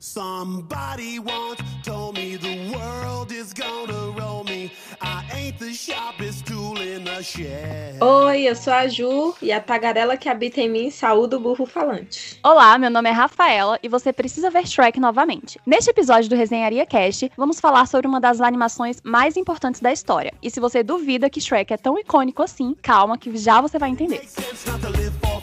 Somebody once told me the world is gonna roll me. I ain't the sharpest tool in the shed. Oi, eu sou a Ju e a tagarela que habita em mim saúda o burro falante. Olá, meu nome é Rafaela e você precisa ver Shrek novamente. Neste episódio do Resenharia Cast, vamos falar sobre uma das animações mais importantes da história. E se você duvida que Shrek é tão icônico assim, calma que já você vai entender. Makes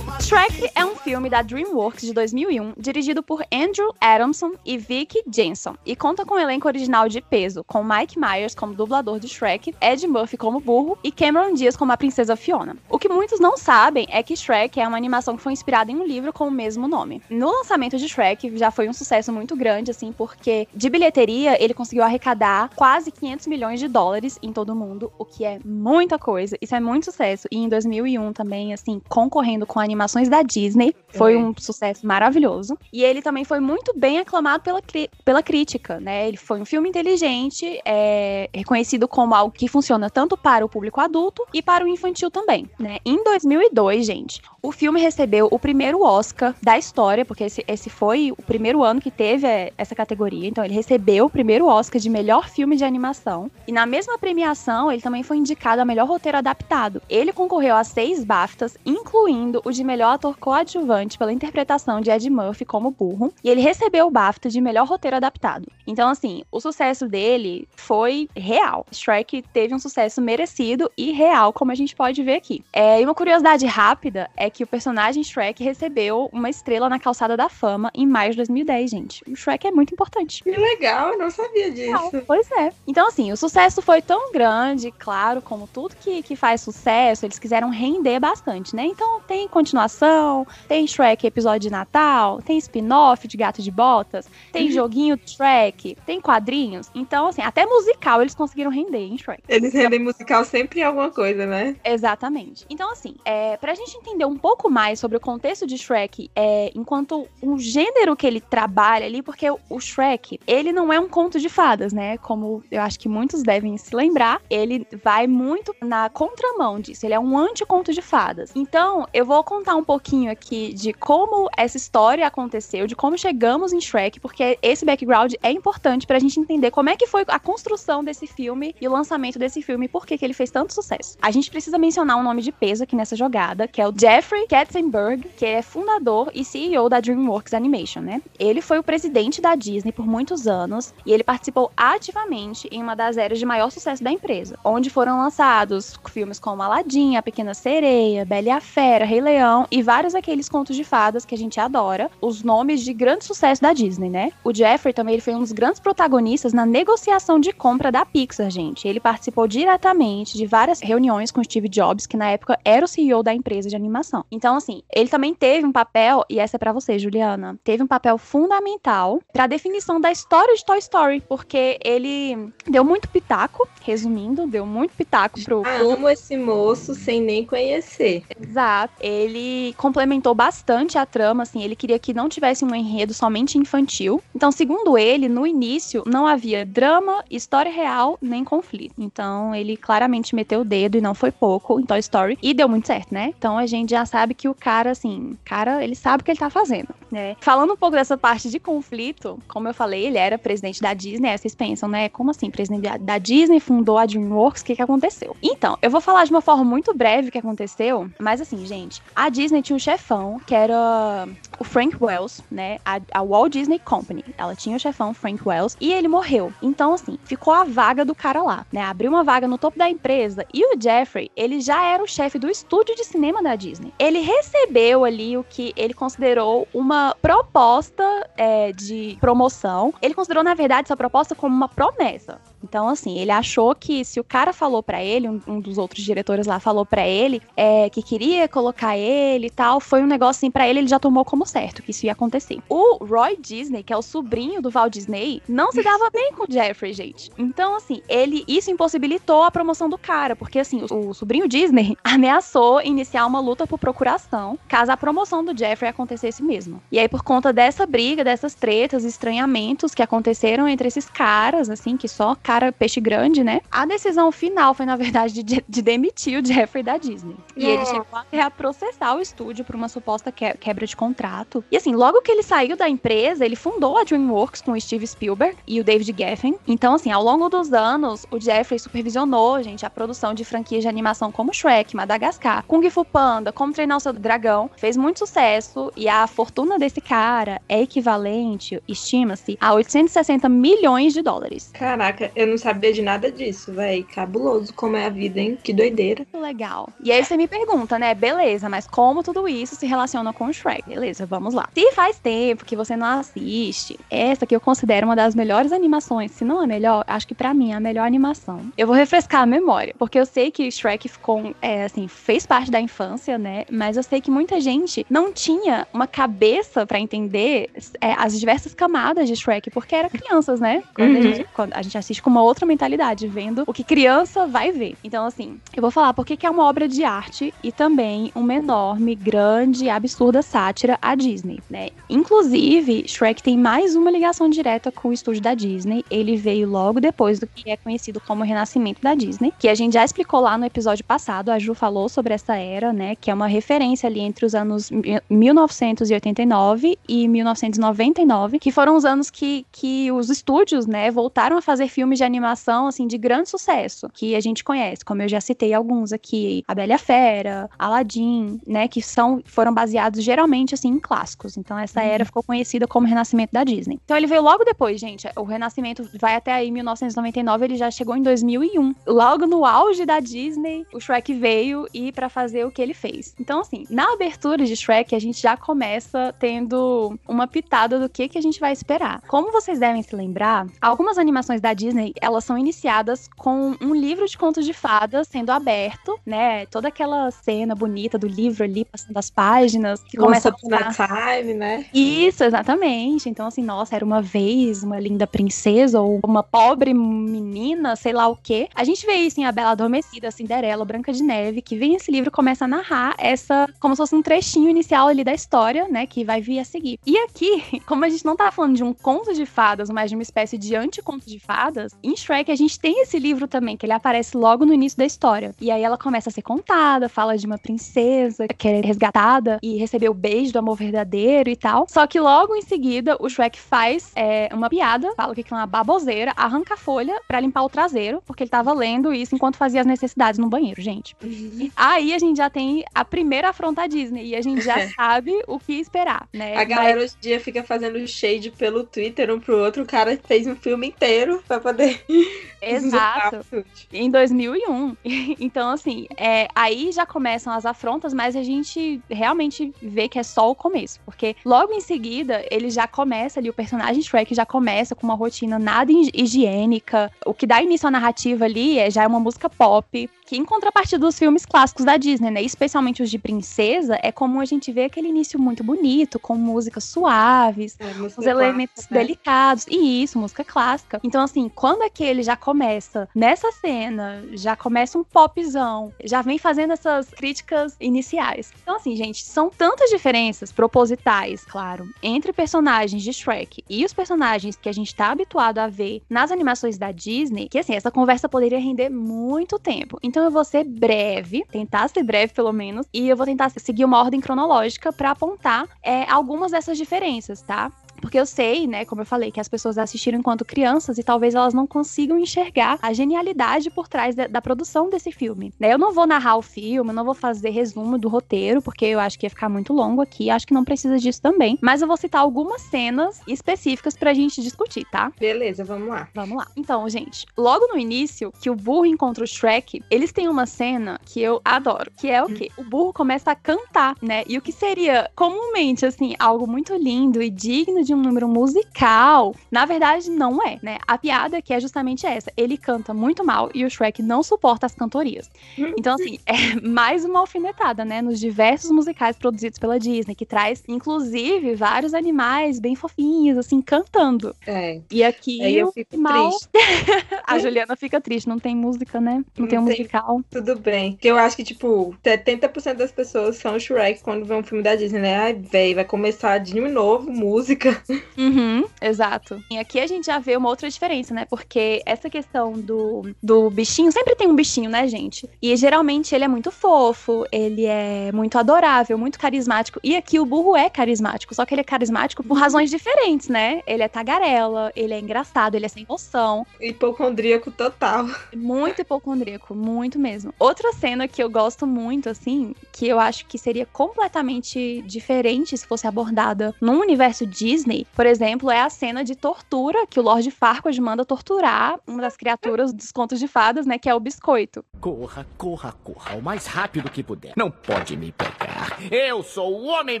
Shrek é um filme da DreamWorks de 2001, dirigido por Andrew Adamson e Vicky Jensen, e conta com um elenco original de peso, com Mike Myers como dublador de Shrek, Ed Murphy como burro e Cameron Diaz como a princesa Fiona. O que muitos não sabem é que Shrek é uma animação que foi inspirada em um livro com o mesmo nome. No lançamento de Shrek já foi um sucesso muito grande, assim, porque de bilheteria ele conseguiu arrecadar quase 500 milhões de dólares em todo o mundo, o que é muita coisa. Isso é muito sucesso. E em 2001 também, assim, concorrendo com animações da Disney, foi É. um sucesso maravilhoso. E ele também foi muito bem aclamado pela, pela crítica, né? Ele foi um filme inteligente, é, reconhecido como algo que funciona tanto para o público adulto e para o infantil também, né? Em 2002, gente, o filme recebeu o primeiro Oscar da história, porque esse, esse foi o primeiro ano que teve é, essa categoria. Então, ele recebeu o primeiro Oscar de melhor filme de animação. E na mesma premiação, ele também foi indicado a melhor roteiro adaptado. Ele concorreu a seis BAFTAs, incluindo o de melhor ator coadjuvante pela interpretação de Ed Murphy como burro. E ele recebeu o BAFTA de melhor roteiro adaptado. Então, assim, o sucesso dele foi real. Shrek teve um sucesso merecido e real, como a gente pode ver aqui. É, e uma curiosidade rápida é que o personagem Shrek recebeu uma estrela na calçada da fama em maio de 2010, gente. O Shrek é muito importante. Que legal, eu não sabia Não, disso. Pois é. Então, assim, o sucesso foi tão grande, claro, como tudo que, que faz sucesso, eles quiseram render bastante, né? Então, tem continuação, tem Shrek episódio de Natal, tem spin-off de Gato de Botas, tem joguinho de Shrek, tem quadrinhos. Então, assim, até musical eles conseguiram render em Shrek. Eles rendem musical sempre em alguma coisa, né? Exatamente. Então, assim, é, pra gente entender um pouco mais sobre o contexto de Shrek, é, enquanto o gênero que ele trabalha ali, porque o, o Shrek, ele não é um conto de fadas, né? Como eu acho que muitos devem se lembrar, ele vai muito na contramão disso. Ele é um anti-conto de fadas. Então, eu vou contar um pouquinho aqui de como essa história aconteceu, de como chegamos em Shrek, porque esse background é importante pra gente entender como é que foi a construção desse filme e o lançamento desse filme e por que, que ele fez tanto sucesso. A gente precisa mencionar um nome de peso aqui nessa jogada, que é o Jeffrey Katzenberg, que é fundador e CEO da DreamWorks Animation, né? Ele foi o presidente da Disney por muitos anos e ele participou ativamente em uma das eras de maior sucesso da empresa, onde foram lançados filmes como Aladdin, A Pequena Sereia, Bela e a Fera, Rei Leão e vários daqueles contos de fadas que a gente adora, os nomes de grande sucesso da Disney, né? O Jeffrey também ele foi um dos grandes protagonistas na negociação de compra da Pixar, gente. Ele participou diretamente de várias reuniões com Steve Jobs, que na época era o CEO da empresa de animação. Então, assim, ele também teve um papel, e essa é pra você, Juliana, teve um papel fundamental pra definição da história de Toy Story, porque ele deu muito pitaco, resumindo, deu muito pitaco pro, Ah, amo esse moço sem nem conhecer. Exato. Ele complementou bastante a trama, assim, ele queria que não tivesse um enredo somente infantil. Então, segundo ele, no início não havia drama, história real, nem conflito. Então, ele claramente meteu o dedo e não foi pouco em Toy Story e deu muito certo, né? Então, a gente já sabe que o cara, assim, cara, ele sabe o que ele tá fazendo, né? Falando um pouco dessa parte de conflito, como eu falei, ele era presidente da Disney, aí vocês pensam, né? Como assim, presidente da- Disney fundou a DreamWorks, o que que aconteceu? Então, eu vou falar de uma forma muito breve que aconteceu, mas assim, gente, a Disney tinha um chefão que era o Frank Wells, né? A, a Walt Disney Company. Ela tinha o chefão Frank Wells e ele morreu. Então, assim, ficou a vaga do cara lá, né? Abriu uma vaga no topo da empresa e o Jeffrey, ele já era o chefe do estúdio de cinema da Disney. Ele recebeu ali o que ele considerou uma proposta é, de promoção. Ele considerou, na verdade, essa proposta como uma promessa. Então, assim, ele achou que se o cara falou pra ele, um, um dos outros diretores lá falou pra ele é, que queria colocar ele e tal, foi um negócio assim, pra ele, ele já tomou como certo que isso ia acontecer. O Roy Disney, que é o sobrinho do Walt Disney, não se dava bem com o Jeffrey, gente. Então, assim, ele, isso impossibilitou a promoção do cara, porque, assim, o, o sobrinho Disney ameaçou iniciar uma luta por procuração caso a promoção do Jeffrey acontecesse mesmo. E aí, por conta dessa briga, dessas tretas, estranhamentos que aconteceram entre esses caras, assim, que só cara peixe grande, né? A decisão final foi, na verdade, de, de demitir o Jeffrey da Disney. E ele chegou até a processar o estúdio por uma suposta que, quebra de contrato. E assim, logo que ele saiu da empresa, ele fundou a DreamWorks com o Steve Spielberg e o David Geffen. Então, assim, ao longo dos anos, o Jeffrey supervisionou, gente, a produção de franquias de animação como Shrek, Madagascar, Kung Fu Panda, Como Treinar o Seu Dragão. Fez muito sucesso e a fortuna desse cara é equivalente, estima-se, a 860 milhões de dólares. Caraca, eu não sabia de nada disso, véi. Cabuloso como é a vida, hein? Que doideira. Legal. E aí você me pergunta, né? Beleza, mas como tudo isso se relaciona com o Shrek? Beleza, vamos lá. Se faz tempo que você não assiste, essa que eu considero uma das melhores animações, se não a melhor, acho que para mim é a melhor animação. Eu vou refrescar a memória, porque eu sei que Shrek ficou, é, assim, fez parte da infância, né? Mas eu sei que muita gente não tinha uma cabeça para entender é, as diversas camadas de Shrek, porque era crianças, né? Quando, uhum. a gente, quando, a gente, assiste com uma outra mentalidade, vendo o que criança vai ver. Então, assim, eu vou falar porque que é uma obra de arte e também uma enorme, grande, absurda sátira à Disney, né? Inclusive, Shrek tem mais uma ligação direta com o estúdio da Disney. Ele veio logo depois do que é conhecido como o renascimento da Disney, que a gente já explicou lá no episódio passado, a Ju falou sobre essa era, né, que é uma referência ali entre os anos 1989 e 1999, que foram os anos que, que os estúdios, né, voltaram a fazer filmes de animação, assim, de grande sucesso, que a gente conhece, como eu já citei alguns aqui, A Bela Fera, Aladdin, né, que são, foram baseados geralmente, assim, em clássicos. Então, essa uhum. era ficou conhecida como Renascimento da Disney. Então, ele veio logo depois, gente, o Renascimento vai até aí 1999, ele já chegou em 2001. Logo no auge da Disney, o Shrek veio e para fazer o que ele fez. Então, assim, na abertura de Shrek, a gente já começa tendo uma pitada do que, que a gente vai esperar. Como vocês devem se lembrar, algumas animações da Disney, elas são iniciadas com um livro de contos de fadas sendo aberto, né? Toda aquela cena bonita do livro ali, passando as páginas, que começa a passar... time, né? Isso, exatamente. Então, assim, nossa, era uma vez uma linda princesa ou uma pobre menina, sei lá o quê. A gente vê isso em A Bela Adormecida, Cinderela, Branca de Neve, que vem esse livro e começa a narrar essa, como se fosse um trechinho inicial ali da história, né? Que vai vir a seguir. E aqui, como a gente não tá falando de um conto de fadas, mas de uma espécie de anticonto de fadas, em Shrek a gente tem esse livro também, que ele aparece logo no início da história. E aí ela começa a ser contada, fala de uma princesa que é resgatada e recebeu o beijo do amor verdadeiro e tal. Só que logo em seguida, o Shrek faz é, uma piada, fala que é uma baboseira, arranca a folha para limpar o traseiro, porque ele tava lendo isso enquanto fazia as necessidades no banheiro, gente. Uhum. Aí a gente já tem a primeira afronta à Disney e a gente já sabe o que esperar, né? A galera Mas... hoje em dia fica fazendo shade pelo Twitter um pro outro. O cara fez um filme inteiro pra poder. Exato. em 2001. então, assim, é, aí já começam as afrontas, mas a gente realmente vê que é só o começo. Porque logo em seguida, ele já começa ali, o personagem Shrek já começa com uma rotina nada higiênica. O que dá início à narrativa ali é já é uma música pop que em contrapartida dos filmes clássicos da Disney, né, especialmente os de princesa, é comum a gente ver aquele início muito bonito, com músicas suaves, é, música os elementos clássica, né? delicados, e isso, música clássica. Então, assim, quando aquele já começa nessa cena, já começa um popzão, já vem fazendo essas críticas iniciais. Então, assim, gente, são tantas diferenças propositais, claro, entre personagens de Shrek e os personagens que a gente tá habituado a ver nas animações da Disney, que assim, essa conversa poderia render muito tempo. Então, então eu vou ser breve, tentar ser breve pelo menos, e eu vou tentar seguir uma ordem cronológica para apontar é, algumas dessas diferenças, tá? Porque eu sei, né, como eu falei, que as pessoas assistiram enquanto crianças e talvez elas não consigam enxergar a genialidade por trás da, da produção desse filme. Né? Eu não vou narrar o filme, eu não vou fazer resumo do roteiro, porque eu acho que ia ficar muito longo aqui, acho que não precisa disso também. Mas eu vou citar algumas cenas específicas pra gente discutir, tá? Beleza, vamos lá. Vamos lá. Então, gente, logo no início, que o burro encontra o Shrek, eles têm uma cena que eu adoro, que é o quê? O burro começa a cantar, né? E o que seria comumente, assim, algo muito lindo e digno de de um número musical, na verdade não é, né? A piada que é justamente essa. Ele canta muito mal e o Shrek não suporta as cantorias. Então, assim, é mais uma alfinetada, né? Nos diversos musicais produzidos pela Disney, que traz, inclusive, vários animais bem fofinhos, assim, cantando. É. E aqui. Aí eu fico mal... triste. a Juliana fica triste, não tem música, né? Não, não tem um musical. Tudo bem. Porque eu acho que, tipo, 70% das pessoas são Shrek quando vê um filme da Disney, né? Ai, véi, vai começar de novo música. Uhum, exato. E aqui a gente já vê uma outra diferença, né? Porque essa questão do, do bichinho, sempre tem um bichinho, né, gente? E geralmente ele é muito fofo, ele é muito adorável, muito carismático. E aqui o burro é carismático, só que ele é carismático por razões diferentes, né? Ele é tagarela, ele é engraçado, ele é sem noção. Hipocondríaco total. Muito hipocondríaco, muito mesmo. Outra cena que eu gosto muito, assim, que eu acho que seria completamente diferente se fosse abordada num universo Disney, por exemplo, é a cena de tortura que o Lord Farquaad manda torturar uma das criaturas dos contos de fadas, né, que é o biscoito. Corra, corra, corra, o mais rápido que puder. Não pode me pegar. Eu sou o Homem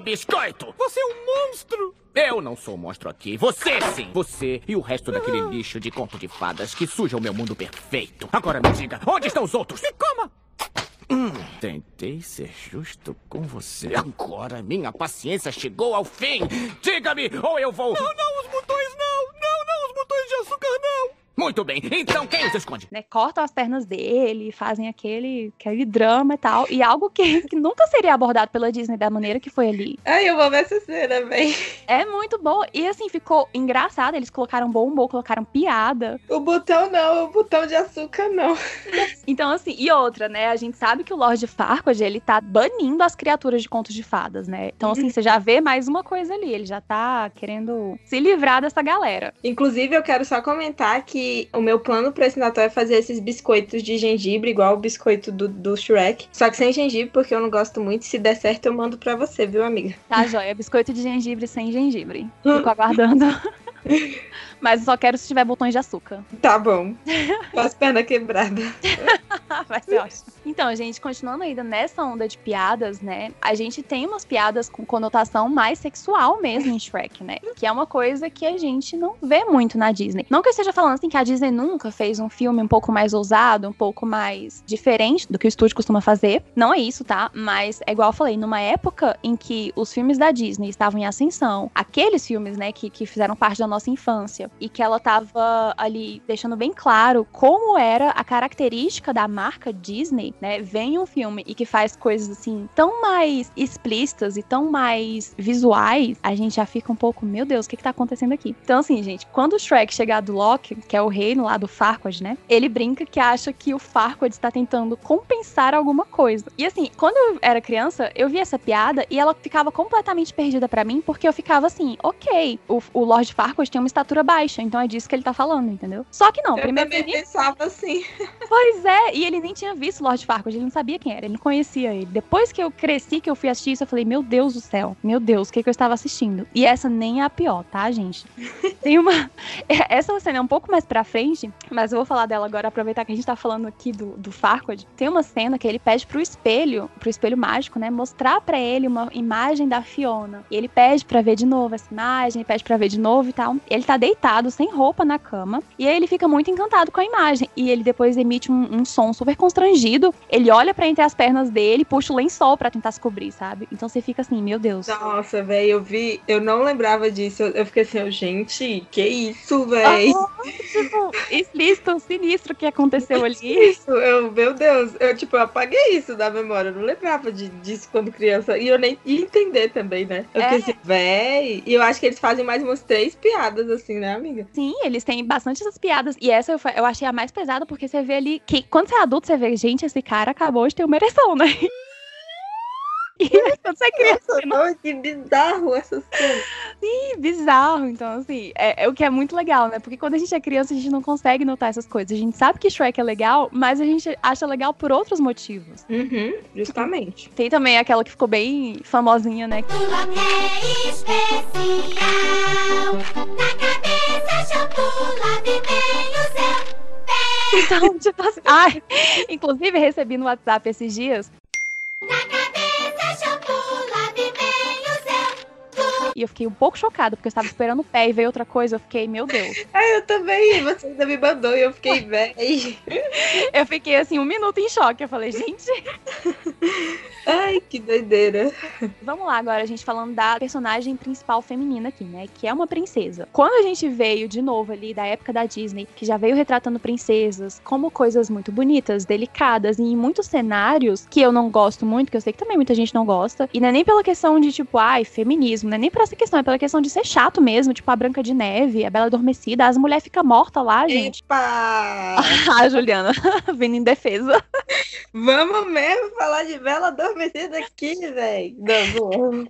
Biscoito. Você é um monstro. Eu não sou um monstro aqui. Você sim. Você e o resto daquele lixo de conto de fadas que suja o meu mundo perfeito. Agora me diga, onde estão os outros? Me coma! Tentei ser justo com você. Agora minha paciência chegou ao fim. Diga-me, ou eu vou. Não, não, os botões não! Não, não, os botões de açúcar não! Muito bem, então quem os esconde? Né, cortam as pernas dele, fazem aquele, aquele drama e tal. E algo que, que nunca seria abordado pela Disney da maneira que foi ali. Ai, eu vou ver essa cena, bem. É muito bom. E assim, ficou engraçado. Eles colocaram bombom, colocaram piada. O botão não, o botão de açúcar não. Então, assim, e outra, né? A gente sabe que o Lord Farquaad, ele tá banindo as criaturas de contos de fadas, né? Então, assim, você já vê mais uma coisa ali. Ele já tá querendo se livrar dessa galera. Inclusive, eu quero só comentar que o meu plano pra esse Natal é fazer esses biscoitos de gengibre, igual o biscoito do, do Shrek. Só que sem gengibre, porque eu não gosto muito. Se der certo, eu mando pra você, viu, amiga? Tá, joia. Biscoito de gengibre sem gengibre. Fico aguardando. Mas só quero se tiver botões de açúcar. Tá bom. Com as pernas quebradas. Vai ser ótimo. Então, gente, continuando ainda nessa onda de piadas, né? A gente tem umas piadas com conotação mais sexual mesmo em Shrek, né? Que é uma coisa que a gente não vê muito na Disney. Não que eu esteja falando assim que a Disney nunca fez um filme um pouco mais ousado, um pouco mais diferente do que o estúdio costuma fazer. Não é isso, tá? Mas é igual eu falei, numa época em que os filmes da Disney estavam em ascensão, aqueles filmes, né, que, que fizeram parte da nossa infância e que ela tava ali deixando bem claro como era a característica da marca Disney, né? Vem um filme e que faz coisas assim tão mais explícitas e tão mais visuais, a gente já fica um pouco, meu Deus, o que que tá acontecendo aqui? Então assim, gente, quando o Shrek chegar do Loki, que é o reino lá do Farquaad, né? Ele brinca que acha que o Farquaad está tentando compensar alguma coisa. E assim, quando eu era criança, eu vi essa piada e ela ficava completamente perdida para mim, porque eu ficava assim, ok, o, o Lord Farquaad tem uma estatura baixa, então é disso que ele tá falando, entendeu? Só que não, Eu primeiro também ele... pensava assim. Pois é, e ele nem tinha visto o Lord Farquaad, ele não sabia quem era, ele não conhecia ele. Depois que eu cresci, que eu fui assistir isso, eu falei, meu Deus do céu, meu Deus, o que, que eu estava assistindo? E essa nem é a pior, tá, gente? Tem uma... Essa cena é um pouco mais pra frente, mas eu vou falar dela agora, aproveitar que a gente tá falando aqui do, do Farquaad. Tem uma cena que ele pede pro espelho, pro espelho mágico, né, mostrar pra ele uma imagem da Fiona. E ele pede pra ver de novo essa imagem, pede pra ver de novo e tal. Ele tá deitado, sem roupa na cama, e aí ele fica muito encantado com a imagem. E ele depois emite um, um som super constrangido. Ele olha pra entre as pernas dele, puxa o lençol pra tentar se cobrir, sabe? Então você fica assim, meu Deus. Nossa, velho, eu vi, eu não lembrava disso. Eu, eu fiquei assim, gente, que isso, velho? Ah, tipo, explícito, sinistro que aconteceu ali. Isso, eu, meu Deus, eu tipo, eu apaguei isso da memória, eu não lembrava de, disso quando criança, e eu nem ia entender também, né? Eu fiquei É. assim, véi, e eu acho que eles fazem mais umas três piadas assim, né, amiga? Sim, eles têm bastante essas piadas. E essa eu, eu achei a mais pesada, porque você vê ali que quando você é adulto, você vê, gente, esse cara acabou de ter uma ereção, né? E é criança, Nossa, não, que bizarro essa cena. Ih, bizarro. Então, assim, é, é o que é muito legal, né? Porque quando a gente é criança, a gente não consegue notar essas coisas. A gente sabe que Shrek é legal, mas a gente acha legal por outros motivos. Uhum, justamente. Tem também aquela que ficou bem famosinha, né? Chocolate é especial. Na cabeça, o céu. Então, tipo assim. Ai, inclusive, recebi no WhatsApp esses dias Na e eu fiquei um pouco chocada, porque eu estava esperando o pé e veio outra coisa. Eu fiquei, meu Deus. Ai, eu também, você ainda me mandou e eu fiquei, véi. Eu fiquei assim, um minuto em choque. Eu falei, gente. Ai, que doideira. Vamos lá agora, a gente falando da personagem principal feminina aqui, né? Que é uma princesa. Quando a gente veio de novo ali da época da Disney, que já veio retratando princesas como coisas muito bonitas, delicadas, e em muitos cenários que eu não gosto muito, que eu sei que também muita gente não gosta, e não é nem pela questão de tipo, ai, feminismo, não é nem pra por essa questão, é pela questão de ser chato mesmo, tipo a Branca de Neve, a Bela Adormecida, as mulheres ficam mortas lá, gente. Epa! Ah, Juliana, vindo em defesa. Vamos mesmo falar de Bela Adormecida aqui, velho.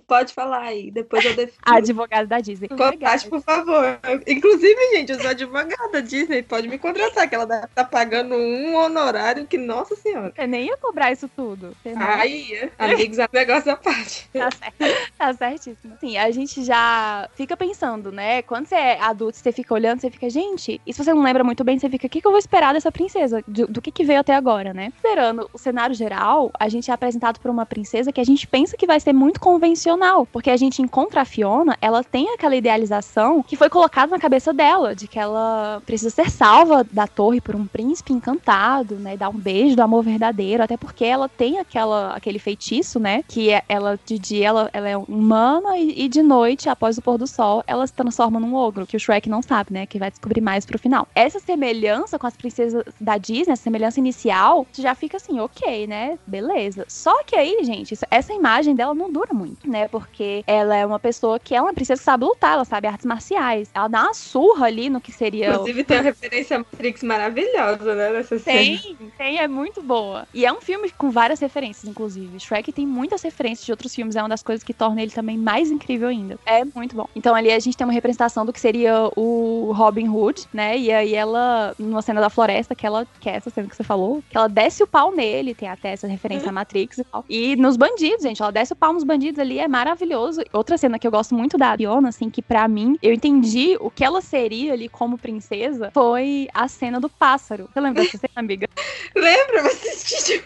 Pode falar aí, depois eu defino. A advogada da Disney. Contate, por favor. Inclusive, gente, eu sou advogada da Disney, pode me contratar, que ela estar pagando um honorário que, nossa senhora. Eu nem ia cobrar isso tudo. Aí, amigos, é negócio à parte. Tá certo. Tá certíssimo. Sim, a gente já fica pensando, né? Quando você é adulto, você fica olhando, você fica, gente, e se você não lembra muito bem, você fica, o que, que eu vou esperar dessa princesa? Do, do que, que veio até agora, né? Esperando o cenário geral, a gente é apresentado por uma princesa que a gente pensa que vai ser muito convencional. Porque a gente encontra a Fiona, ela tem aquela idealização que foi colocada na cabeça dela, de que ela precisa ser salva da torre por um príncipe encantado, né? Dar um beijo do amor verdadeiro, até porque ela tem aquela, aquele feitiço, né? Que é- ela, de dia, ela, ela é humana e, e de noite, após o pôr do sol, ela se transforma num ogro, que o Shrek não sabe, né? Que vai descobrir mais pro final. Essa semelhança com as princesas da Disney, essa semelhança inicial, já fica assim, ok, né? Beleza. Só que aí, gente, essa imagem dela não dura muito, né? Porque ela é uma pessoa que é uma princesa que sabe lutar, ela sabe artes marciais. Ela dá uma surra ali no que seria. o- Inclusive, tem uma referência Matrix maravilhosa, né? Nessa cena. Tem, tem, é muito boa. E é um filme com várias referências, inclusive. Shrek tem muitas referências de outros filmes, é uma das coisas que torna ele também mais incrível ainda. É muito bom. Então ali a gente tem uma representação do que seria o Robin Hood, né? E aí ela, numa cena da floresta, que ela, que é essa cena que você falou, que ela desce o pau nele, tem até essa referência à Matrix e tal. E nos bandidos, gente, ela desce o pau nos bandidos ali, é maravilhoso. Outra cena que eu gosto muito da Fiona, assim, que pra mim, eu entendi o que ela seria ali como princesa, foi a cena do pássaro. Você lembra dessa cena, amiga? Lembra? Eu assisti.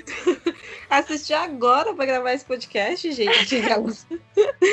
assisti agora pra gravar esse podcast, gente.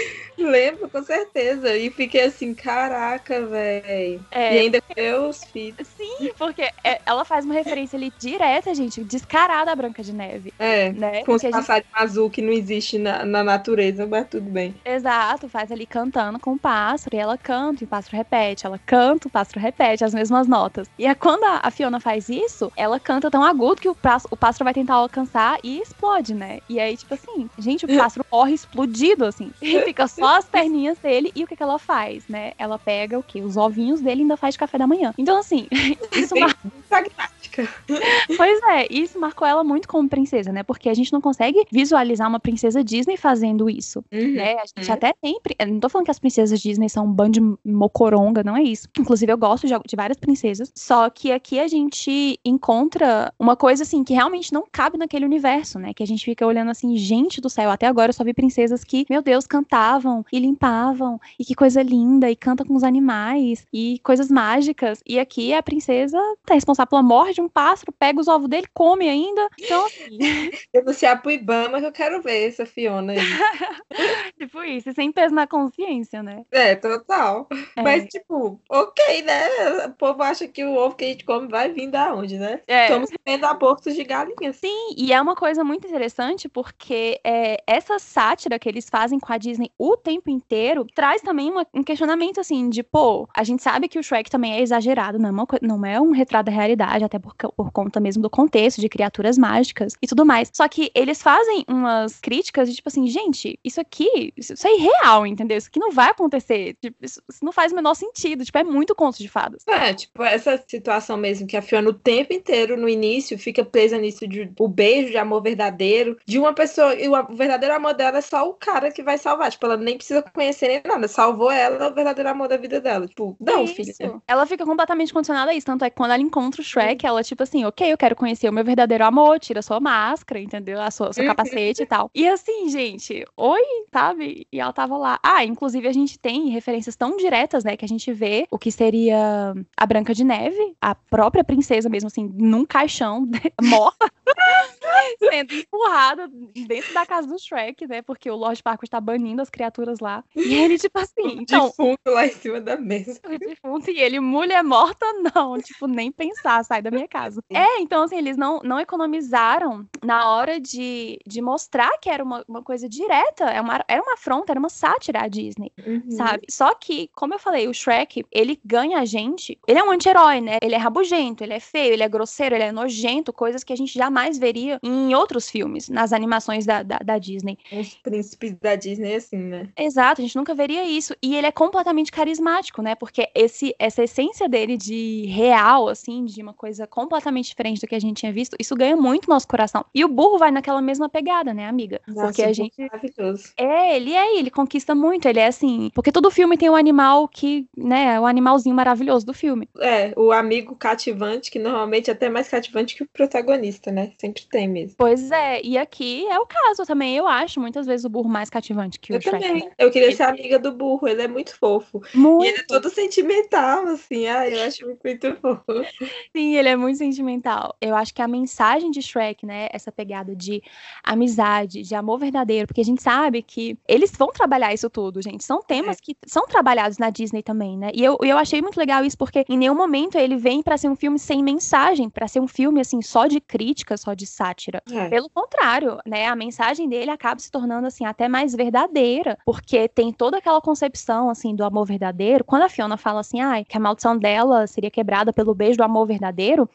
Lembro, com certeza. E fiquei assim, caraca, velho. É, E ainda meus filhos. Sim, porque é- ela faz uma referência ali direta, gente, descarada à Branca de Neve, É. né? Com os Porque a gente, passarinhos azul que não existe na, na natureza, mas tudo bem. exato, faz ali cantando com o pássaro, e ela canta, e o pássaro repete, ela canta, o pássaro repete as mesmas notas. E é quando a, a Fiona faz isso, ela canta tão agudo que o, pássaro- o pássaro vai tentar alcançar e explode, né? E aí, tipo assim, gente, o pássaro morre explodido, assim. Fica só as perninhas dele, e o que, que ela faz, né? Ela pega o quê? Os ovinhos dele e ainda faz de café da manhã. Então, assim, isso Bem pragmática. Pois é, isso marcou ela muito como princesa, né? Porque a gente não consegue visualizar uma princesa Disney fazendo isso, Uhum. né? A gente Uhum. até tem. Não tô falando que as princesas Disney são um bando de mocoronga, não é isso. Inclusive, eu gosto de, de várias princesas. Só que aqui a gente encontra uma coisa, assim, que realmente não cabe naquele universo, né? Que a gente fica olhando assim, gente do céu, até agora eu só vi princesas que, meu Deus, cantavam e limpavam, e que coisa linda, e canta com os animais, e coisas mágicas. E aqui a princesa tá responsável pela morte de um pássaro, pega os ovos dele, come ainda. Então, assim, Denunciar pro Ibama que eu quero ver essa Fiona aí. tipo isso, sem peso na consciência, né? É, total. É. Mas, tipo, ok, né? O povo acha que o ovo que a gente come vai vir da onde, né? É. Somos comendo abortos de galinhas. Sim, e é uma coisa muito interessante porque é, essa sátira que eles fazem com a Disney o tempo inteiro traz também uma- um questionamento assim de, pô, a gente sabe que o Shrek também é exagerado, não é, uma não é um retrato da realidade, até por, por conta mesmo do contexto de criaturas mágicas e tudo mais. Só que eles fazem umas críticas de tipo assim, gente, isso aqui, isso, isso é irreal, entendeu? Isso aqui não vai acontecer. Tipo, isso, isso não faz o menor sentido. Tipo, é muito conto de fadas. É, tipo, essa situação mesmo que a Fiona o tempo inteiro, no início, fica presa nisso de o beijo de amor verdadeiro, de uma pessoa, e o verdadeiro amor dela é só o cara que vai salvar. Tipo, ela nem precisa conhecer nem nada. Salvou ela, o verdadeiro amor da vida dela. Tipo, não, É filha. Ela fica completamente condicionada a isso. Tanto é que quando ela encontra o Shrek, ela, tipo assim, ok, eu quero conhecer o meu verdadeiro amor, tira sua máscara, entendeu? A sua, seu Uhum. capacete e tal. E assim, gente, oi, sabe? E ela tava lá. Ah, inclusive a gente tem referências tão diretas, né? Que a gente vê o que seria a Branca de Neve, a própria princesa mesmo, assim, num caixão, morta, sendo empurrada dentro da casa do Shrek, né? Porque o Lord Farquaad tá banindo as criaturas lá. E ele, tipo assim, então, Defunto lá em cima da mesa. o defunto e ele, mulher morta, não, tipo, nem pensar, sai da minha casa. É, então, assim, eles não, não economizaram na hora de, de mostrar que era uma, uma coisa direta, é uma, era uma afronta, era uma sátira à Disney, Uhum. sabe? Só que, como eu falei, o Shrek, ele ganha a gente, ele é um anti-herói, né? Ele é rabugento, ele é feio, ele é grosseiro, ele é nojento, coisas que a gente jamais veria em em outros filmes, nas animações da, da, da Disney. Os príncipes da Disney, assim, né? Exato, a gente nunca veria isso. E ele é completamente carismático, né? Porque esse, essa essência dele de real, assim, de uma coisa completamente diferente do que a gente tinha visto, isso ganha muito nosso coração. E o burro vai naquela mesma pegada, né, amiga? Nossa, porque a gente. Maravilhoso. É, ele é, ele conquista muito, ele é assim. Porque todo filme tem um animal que, né, é o animalzinho maravilhoso do filme. É, o amigo cativante, que normalmente é até mais cativante que o protagonista, né? Sempre tem mesmo. Pois é, e aqui é o caso também, eu acho, muitas vezes o burro mais cativante que o Eu Shrek. também. né? Eu queria Ele- ser amiga do burro, ele é muito fofo. Muito, E ele é todo sentimental, assim. Ai, eu acho muito fofo. Sim, ele é muito sentimental. Eu acho que a mensagem de Shrek, né, essa pegada de amizade, de amor verdadeiro, porque a gente sabe que eles vão trabalhar isso tudo, gente. São temas que são trabalhados na Disney também, né? E eu, eu achei muito legal isso porque em nenhum momento ele vem pra ser um filme sem mensagem, pra ser um filme assim só de crítica, só de sátira. É. Pelo contrário, né? A mensagem dele acaba se tornando assim até mais verdadeira, porque tem toda aquela concepção assim do amor verdadeiro. Quando a Fiona fala assim, ai, que a maldição dela seria quebrada pelo beijo do amor verdadeiro,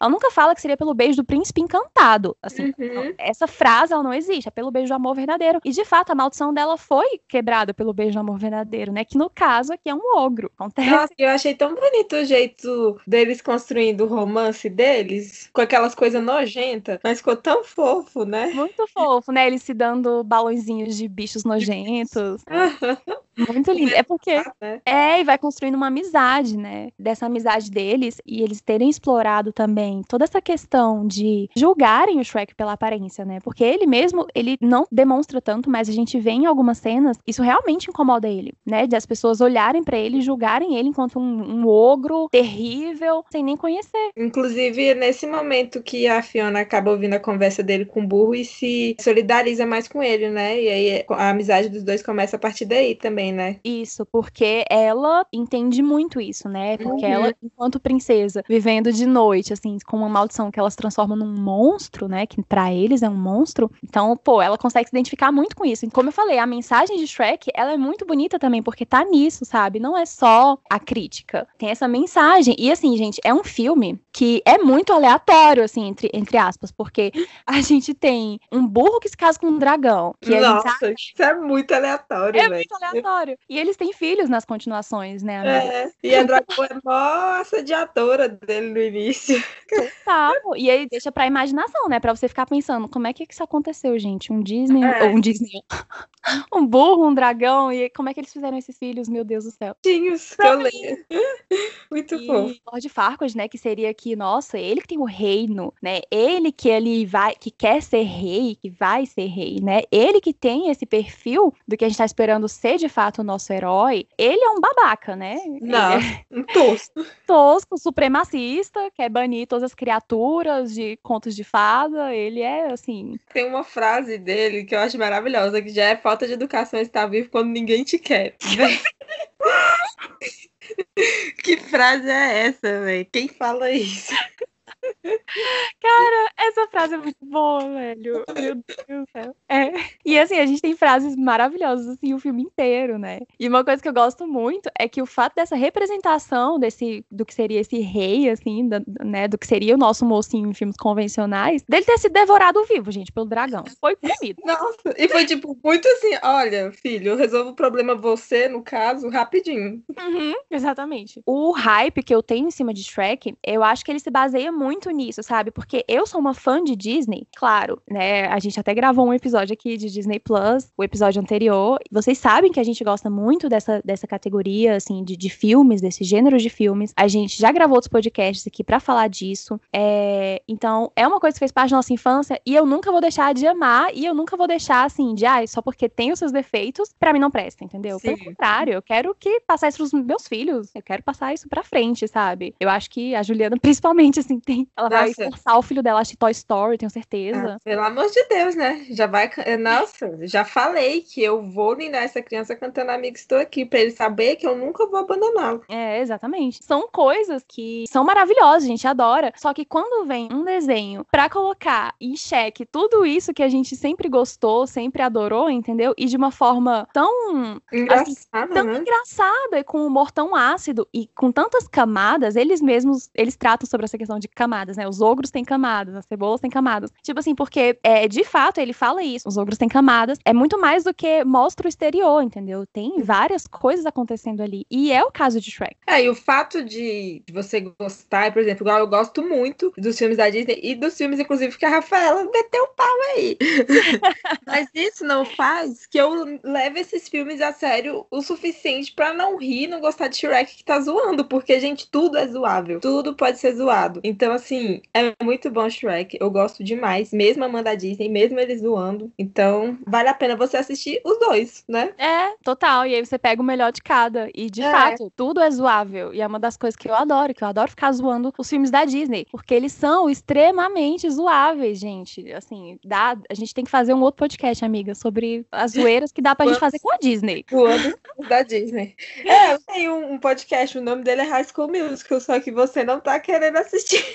ela nunca fala que seria pelo beijo do príncipe encantado. Assim, Uhum. essa frase ela não existe, é pelo beijo do amor verdadeiro. E de fato, a maldição dela foi quebrada pelo beijo do amor verdadeiro, né? Que no caso aqui é um ogro. Acontece. Nossa, eu achei tão bonito o jeito deles construindo o romance deles, com aquelas coisas nojentas, mas ficou tão fofo, né? Muito fofo, né? Eles se dando balãozinhos de bichos nojentos. Muito lindo. É porque Né? É, e vai construindo uma amizade, né? Dessa amizade deles e eles terem explorado também toda essa questão de julgarem o Shrek pela aparência, né? Porque ele mesmo, ele não demonstra tanto, mas a gente vê em algumas cenas, isso realmente incomoda ele, né? De as pessoas olharem pra ele e julgarem ele enquanto um, um ogro terrível, sem nem conhecer. Inclusive, é nesse momento que a Fiona acaba ouvindo a conversa dele com o burro e se solidariza mais com ele, né? E aí a amizade dos dois começa a partir daí também, né? Isso, porque ela entende muito isso, né? Porque Uhum. ela, enquanto princesa, vivendo de noite, assim, com uma maldição que ela se transforma num monstro, né? Que pra eles é um monstro. Então, pô, ela consegue se identificar muito com isso. E como eu falei, a mensagem de Shrek, ela é muito bonita também, porque tá nisso, sabe? Não é só a crítica. Tem essa mensagem. E assim, gente, é um filme que é muito aleatório, assim, entre, entre aspas, porque a gente tem um burro que se casa com um dragão. Que a gente sabe Nossa, isso é muito aleatório, é velho. muito aleatório. E eles têm filhos nas continuações, né, amiga? É, e a Dragão é mó assediadora dele no início. Total. E aí deixa pra imaginação, né? Pra você ficar pensando, como é que isso aconteceu, gente? Um Disney, É. ou um Disney, um burro, um dragão, e como é que eles fizeram esses filhos? Meu Deus do céu. Tinhos que eu leio. Muito E fofo. Lord Farquaad, né, que seria que, nossa, ele que tem o reino, né? Ele que ele vai, que quer ser rei, que vai ser rei, né? Ele que tem esse perfil do que a gente tá esperando ser de fato o nosso herói. Ele é um babaca, né? Não, é um tosco. tosco, supremacista, quer banir todas as criaturas de contos de fada. Ele é assim, Tem uma frase dele que eu acho maravilhosa, que já é falta de educação estar vivo quando ninguém te quer. Que frase é essa, velho? Quem fala isso? Cara, essa frase é muito boa, velho. Meu Deus do céu. É. E assim, a gente tem frases maravilhosas, assim, o filme inteiro, né? E uma coisa que eu gosto muito é que o fato dessa representação desse, do que seria esse rei, assim, da- né, do que seria o nosso mocinho em filmes convencionais, dele ter sido devorado vivo, gente, pelo dragão. Foi comido. Nossa, e foi tipo muito assim: olha, filho, eu resolvo o problema você, no caso, rapidinho. Uhum, exatamente. O hype que eu tenho em cima de Shrek, eu acho que ele se baseia muito nisso, sabe? Porque eu sou uma fã de Disney, claro, né? A gente até gravou um episódio aqui de Disney Plus, o episódio anterior. Vocês sabem que a gente gosta muito dessa, dessa categoria, assim, de, de filmes, desse gênero de filmes. A gente já gravou outros podcasts aqui pra falar disso. É, então, é uma coisa que fez parte da nossa infância e eu nunca vou deixar de amar e eu nunca vou deixar, assim, de, ai, só porque tem os seus defeitos, pra mim não presta, entendeu? Pelo Sim. contrário, eu quero que passar isso pros meus filhos. Eu quero passar isso pra frente, sabe? Eu acho que a Juliana, principalmente, assim, tem. Ela vai Nossa. forçar o filho dela a Toy Story, tenho certeza. Ah, pelo amor de Deus, né? Já vai. eh, Nossa, já falei que eu vou ninar essa criança cantando Amigo Estou Aqui, pra ele saber que eu nunca vou abandoná-lo. É, exatamente. São coisas que são maravilhosas, a gente adora. Só que quando vem um desenho pra colocar em xeque tudo isso que a gente sempre gostou, sempre adorou, entendeu? E de uma forma tão Engraçado, tão né? engraçada e com um humor tão ácido e com tantas camadas, eles mesmos, eles tratam sobre essa questão de camadas, né? Os ogros têm camadas, as cebolas têm camadas. Tipo assim, porque é, de fato ele fala isso, os ogros têm camadas. É muito mais do que mostra o exterior, entendeu? Tem várias coisas acontecendo ali. E é o caso de Shrek. É, e o fato de você gostar, por exemplo, igual eu gosto muito dos filmes da Disney e dos filmes, inclusive, que a Rafaela meteu o pau aí. Mas isso não faz que eu leve esses filmes a sério o suficiente pra não rir, não gostar de Shrek que tá zoando, porque, gente, tudo é zoável. Tudo pode ser zoado. Então, assim, é muito bom Shrek. Eu gosto demais, mesmo amando a Disney, mesmo eles zoando. Então, vale a pena você assistir os dois, né? É, total. E aí você pega o melhor de cada. E de É. fato, tudo é zoável. E é uma das coisas que eu adoro, que eu adoro ficar zoando os filmes da Disney. Porque eles são extremamente zoáveis, gente. Assim, dá, a gente tem que fazer um outro podcast, amiga, sobre as zoeiras que dá pra gente fazer com a Disney. Zoando da Disney. É, eu tenho um podcast, o nome dele é High School Musical, só que você não tá querendo assistir.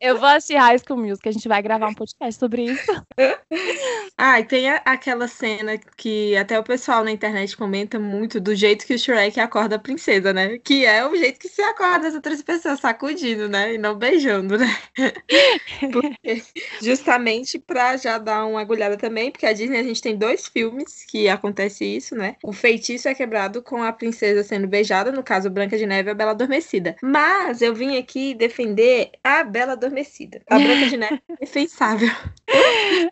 Eu vou assistir High School Music, a gente vai gravar um podcast sobre isso. Ah, e tem a- aquela cena que até o pessoal na internet comenta muito do jeito que o Shrek acorda a princesa, né? Que é o jeito que se acorda as outras pessoas, sacudindo, né? E não beijando, né? Porque, justamente pra já dar uma agulhada também, porque a Disney a gente tem dois filmes que acontece isso, né? O feitiço é quebrado com a princesa sendo beijada, no caso Branca de Neve e a Bela Adormecida. Mas eu vim aqui defender a Bela Adormecida. A Branca de Neve é defensável.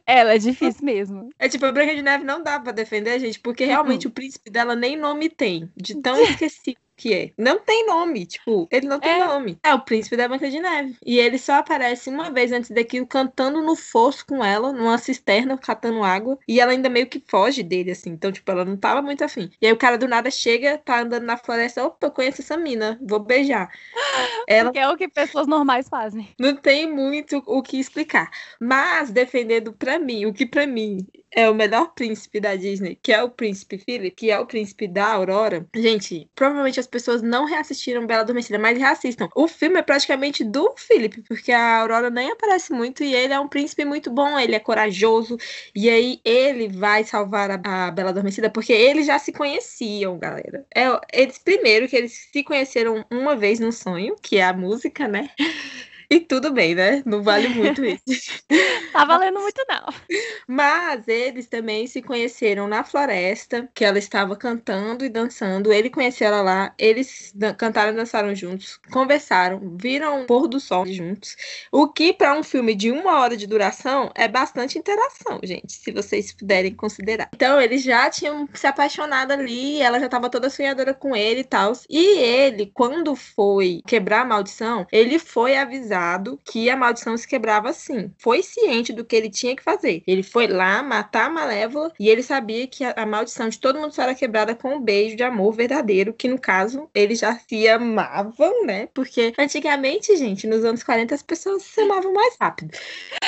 Ela é difícil mesmo. É tipo, a Branca de Neve não dá pra defender, gente, porque realmente o príncipe dela nem nome tem, de tão esquecido que é. Não tem nome, tipo, ele não tem É. nome. É o príncipe da Branca de Neve. E ele só aparece uma vez antes daquilo cantando no fosso com ela, numa cisterna, catando água, e ela ainda meio que foge dele, assim. Então, tipo, ela não tava muito afim. E aí o cara do nada chega, tá andando na floresta, opa, eu conheço essa mina, vou beijar. Ela Que é o que pessoas normais fazem. não tem muito o que explicar. Mas defendendo pra mim, o que pra mim é o melhor príncipe da Disney, que é o príncipe Philip, que é o príncipe da Aurora. Gente, provavelmente as pessoas não reassistiram Bela Adormecida, mas reassistam. O filme é praticamente do Philip, porque a Aurora nem aparece muito e ele é um príncipe muito bom, ele é corajoso e aí ele vai salvar a, a Bela Adormecida porque eles já se conheciam, galera. É, eles primeiro que eles se conheceram uma vez no sonho, que é a música, né? E tudo bem, né? Não vale muito isso. Tá valendo muito, não. Mas eles também se conheceram na floresta, que ela estava cantando e dançando. Ele conheceu ela lá, eles cantaram e dançaram juntos, conversaram, viram o pôr do sol juntos. O que, para um filme de uma hora de duração, é bastante interação, gente, se vocês puderem considerar. Então, eles já tinham se apaixonado ali, ela já estava toda sonhadora com ele e tal. E ele, quando foi quebrar a maldição, ele foi que a maldição se quebrava assim. Foi ciente do que ele tinha que fazer. Ele foi lá matar a Malévola e ele sabia que a, a maldição de todo mundo só era quebrada com um beijo de amor verdadeiro, que no caso eles já se amavam, né? Porque antigamente, gente, nos anos 40 as pessoas se amavam mais rápido.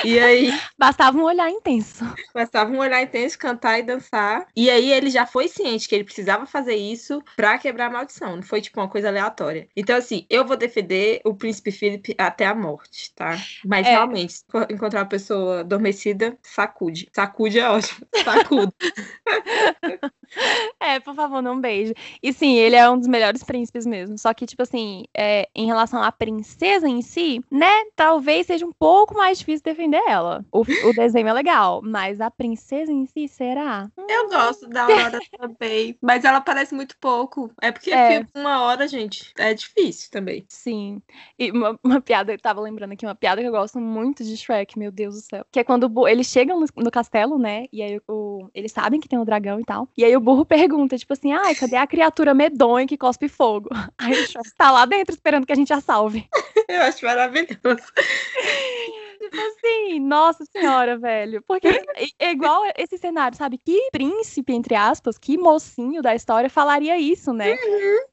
E aí Bastava um olhar intenso. bastava um olhar intenso, cantar e dançar. E aí ele já foi ciente que ele precisava fazer isso pra quebrar a maldição. Não foi tipo uma coisa aleatória. Então, assim, eu vou defender o príncipe Philip até a morte, tá? Mas É. realmente, encontrar uma pessoa adormecida, sacude. Sacude é ótimo. Sacude. É, por favor, não beije. E sim, ele é um dos melhores príncipes mesmo. Só que, tipo assim, é, em relação à princesa em si, né? Talvez seja um pouco mais difícil defender ela. O, o desenho é legal, mas a princesa em si, será? Eu gosto da Aurora também. Mas ela aparece muito pouco. É porque É. uma hora, gente, é difícil também. Sim. E uma, uma piada, tava lembrando aqui, uma piada que eu gosto muito de Shrek, meu Deus do céu. Que é quando eles chegam no, no castelo, né? E aí o, eles sabem que tem um dragão e tal. E aí o burro pergunta, tipo assim, ai, cadê a criatura medonha que cospe fogo? Aí o Shrek tá lá dentro esperando que a gente a salve. Eu acho maravilhoso. Tipo assim, nossa senhora, velho. Porque é, é igual esse cenário, sabe? Que príncipe, entre aspas, que mocinho da história falaria isso, né?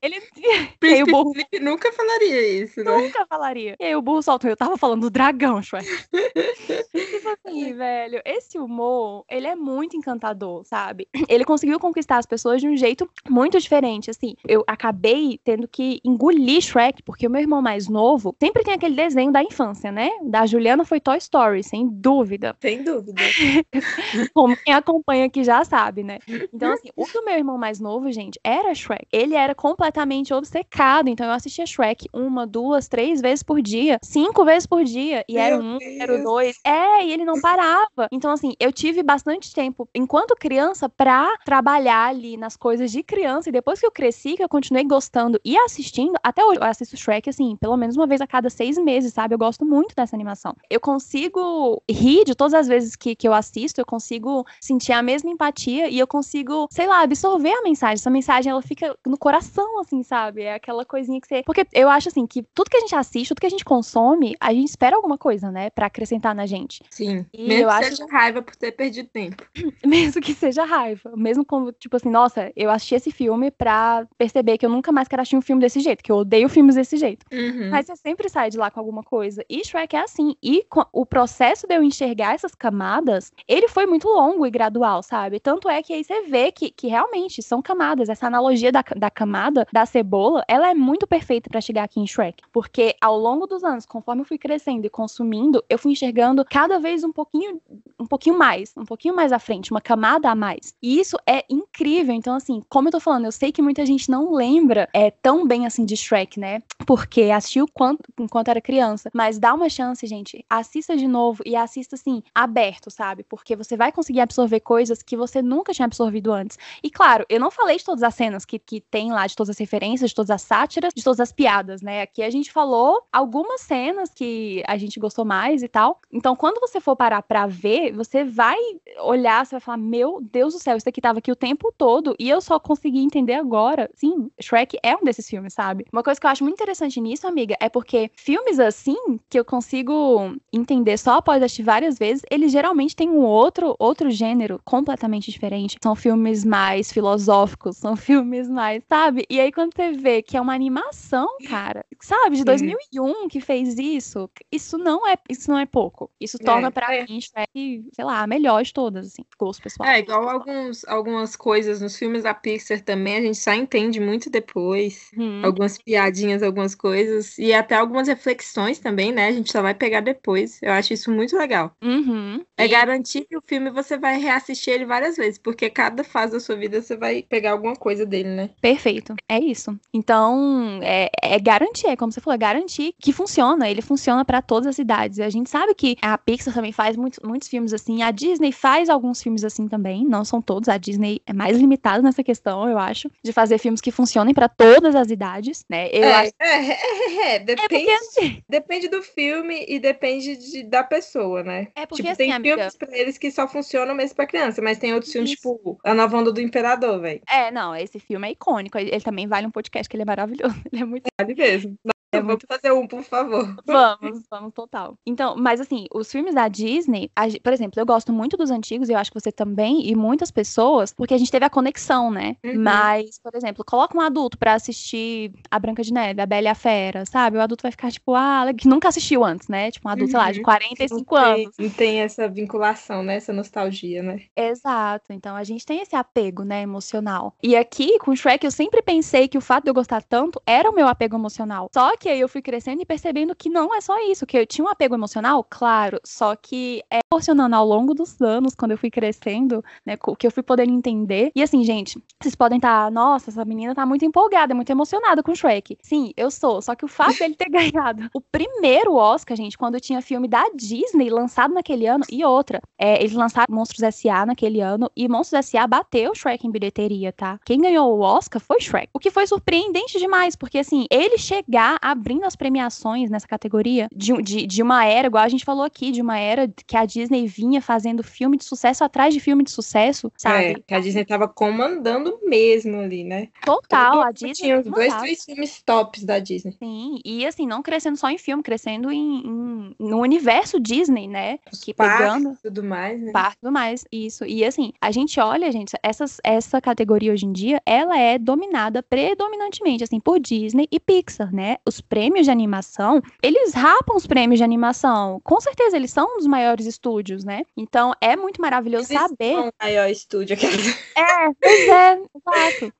Ele E aí o Príncipe burro- Felipe nunca falaria isso, né? nunca falaria. E aí o burro solta, eu tava falando do dragão, Shrek. tipo assim, velho, esse humor, ele é muito encantador, sabe? Ele conseguiu conquistar as pessoas de um jeito muito diferente, assim. Eu acabei tendo que engolir Shrek, porque o meu irmão mais novo sempre tem aquele desenho da infância, né? Da Juliana foi Toy Story, sem dúvida. Sem dúvida. Como quem acompanha aqui já sabe, né? Então, assim, o do meu irmão mais novo, gente, era Shrek. Ele era completamente obcecado. Então, eu assistia Shrek uma, duas, três vezes por dia, cinco vezes por dia. E era Meu um, era o Deus. dois. É, e ele não parava. Então, assim, eu tive bastante tempo, enquanto criança, pra trabalhar ali nas coisas de criança. E depois que eu cresci, que eu continuei gostando e assistindo, até hoje eu assisto Shrek, assim, pelo menos uma vez a cada seis meses, sabe? Eu gosto muito dessa animação. Eu consigo rir de todas as vezes que, que eu assisto, eu consigo sentir a mesma empatia e eu consigo, sei lá, absorver a mensagem. Essa mensagem, ela fica no coração, assim, sabe? É aquela coisinha que você. Porque eu acho, assim, que tudo que a gente assiste, tudo que a gente consome, a gente espera alguma coisa, né? Pra acrescentar na gente. Sim. E Mesmo eu que acho- seja raiva por ter perdido tempo. Mesmo que seja raiva. Mesmo como, tipo assim, nossa, eu assisti esse filme pra perceber que eu nunca mais quero assistir um filme desse jeito, que eu odeio filmes desse jeito. Uhum. Mas você sempre sai de lá com alguma coisa. E Shrek é assim. E o processo de eu enxergar essas camadas, ele foi muito longo e gradual, sabe? Tanto é que aí você vê que, que realmente são camadas. Essa analogia da, da camada da cebola, ela é muito perfeita pra chegar aqui em Shrek. Porque ao longo dos anos, conforme eu fui crescendo e consumindo, eu fui enxergando cada vez um pouquinho, um pouquinho mais, um pouquinho mais à frente, uma camada a mais. E isso é incrível. Então, assim, como eu tô falando, eu sei que muita gente não lembra é, tão bem assim de Shrek, né? Porque assistiu quanto, enquanto era criança. Mas dá uma chance, gente. Assista de novo e assista, assim, aberto, sabe? Porque você vai conseguir absorver coisas que você nunca tinha absorvido antes. E claro, eu não falei de todas as cenas que, que tem lá, de todas as referências, de todas as sátiras, de todas as piadas, né? Aqui a gente falou algumas cenas que a gente gostou mais e tal. Então, quando você for parar pra ver, você vai olhar, você vai falar: Meu Deus do céu, isso aqui tava aqui o tempo todo e eu só consegui entender agora. Sim, Shrek é um desses filmes, sabe? Uma coisa que eu acho muito interessante nisso, amiga, é porque filmes assim, que eu consigo entender só após assistir várias vezes, eles geralmente têm um outro, outro gênero completamente diferente. São filmes mais filosóficos, são filmes mais, sabe? E aí quando você vê que é uma animação, cara, sabe, de 2001 que fez isso, isso não é, isso não é pouco. Isso torna É, pra é. mim Shrek, sei lá, a melhor de todas, assim, gosto pessoal. É, igual alguns, algumas coisas nos filmes da Pixar também, a gente só entende muito depois. Uhum. Algumas piadinhas, algumas coisas. E até algumas reflexões também, né? A gente só vai pegar depois. Eu acho isso muito legal. Uhum. É garantir que o filme você vai reassistir ele várias vezes, porque cada fase da sua vida você vai pegar alguma coisa dele, né? Perfeito, é isso. Então, é, é garantir, é como você falou, é garantir que funciona, ele funciona pra todas as idades. A gente sabe que a Pixar também faz muitos, muitos filmes assim, a Disney faz alguns filmes assim também, não são todos, a Disney é mais limitada nessa questão, eu acho, de fazer filmes que funcionem pra todas as idades, né? Eu é, acho é, é, é, é, é depende, porque assim, depende do filme e depende de- da pessoa, né? é porque tipo, assim, tem amiga. filmes pra eles que só funcionam mesmo pra criança, mas tem outros filmes, Isso. tipo, A Nova Onda do Imperador, velho. É, não, esse filme é icônico, ele, ele também vale um podcast que ele é maravilhoso, ele é muito Vale mesmo. É Vamos fazer um, por favor. Vamos, vamos total. Então, mas assim, os filmes da Disney, a por exemplo, eu gosto muito dos antigos, e eu acho que você também, e muitas pessoas, porque a gente teve a conexão, né? Uhum. Mas, por exemplo, coloca um adulto pra assistir A Branca de Neve, A Bela e a Fera, sabe? O adulto vai ficar tipo, ah, que nunca assistiu antes, né? Tipo, um adulto, sei lá, de Uhum. 45 não tem, anos. Não tem essa vinculação, né? Essa nostalgia, né? Exato. Então a gente tem esse apego, né, emocional. E aqui, com Shrek, eu sempre pensei que o fato de eu gostar tanto era o meu apego emocional. Só que aí eu fui crescendo e percebendo que não é só isso, que eu tinha um apego emocional, claro, só que é proporcionando ao longo dos anos, quando eu fui crescendo, né, que eu fui podendo entender. E assim, gente, vocês podem estar, nossa, essa menina tá muito empolgada, muito emocionada com Shrek. Sim, eu sou, só que o fato dele ter ganhado o primeiro Oscar, gente, quando tinha filme da Disney lançado naquele ano, e outra, é, eles lançaram Monstros S.A. naquele ano, e Monstros S.A. bateu Shrek em bilheteria, tá? Quem ganhou o Oscar foi Shrek. O que foi surpreendente demais, porque assim, ele chegar abrindo as premiações nessa categoria de, de, de uma era, igual a gente falou aqui, de uma era que a Disney vinha fazendo filme de sucesso atrás de filme de sucesso, É, sabe? que a Disney tava comandando mesmo ali, né? Total, Todo a Disney. Tinha os dois, três filmes tops da Disney. Sim, e assim, não crescendo só em filme, crescendo em, em- no universo Disney, né? Os Que parques pegando e tudo mais, né? parte do mais, isso. E assim, a gente olha, gente, essas, essa categoria hoje em dia, ela é dominada predominantemente, assim, por Disney e Pixar, né? Os prêmios de animação, eles rapam os prêmios de animação. Com certeza, eles são um dos maiores estúdios, né? Então é muito maravilhoso Eles saber. são o maior estúdio aqui. É, pois é, exato.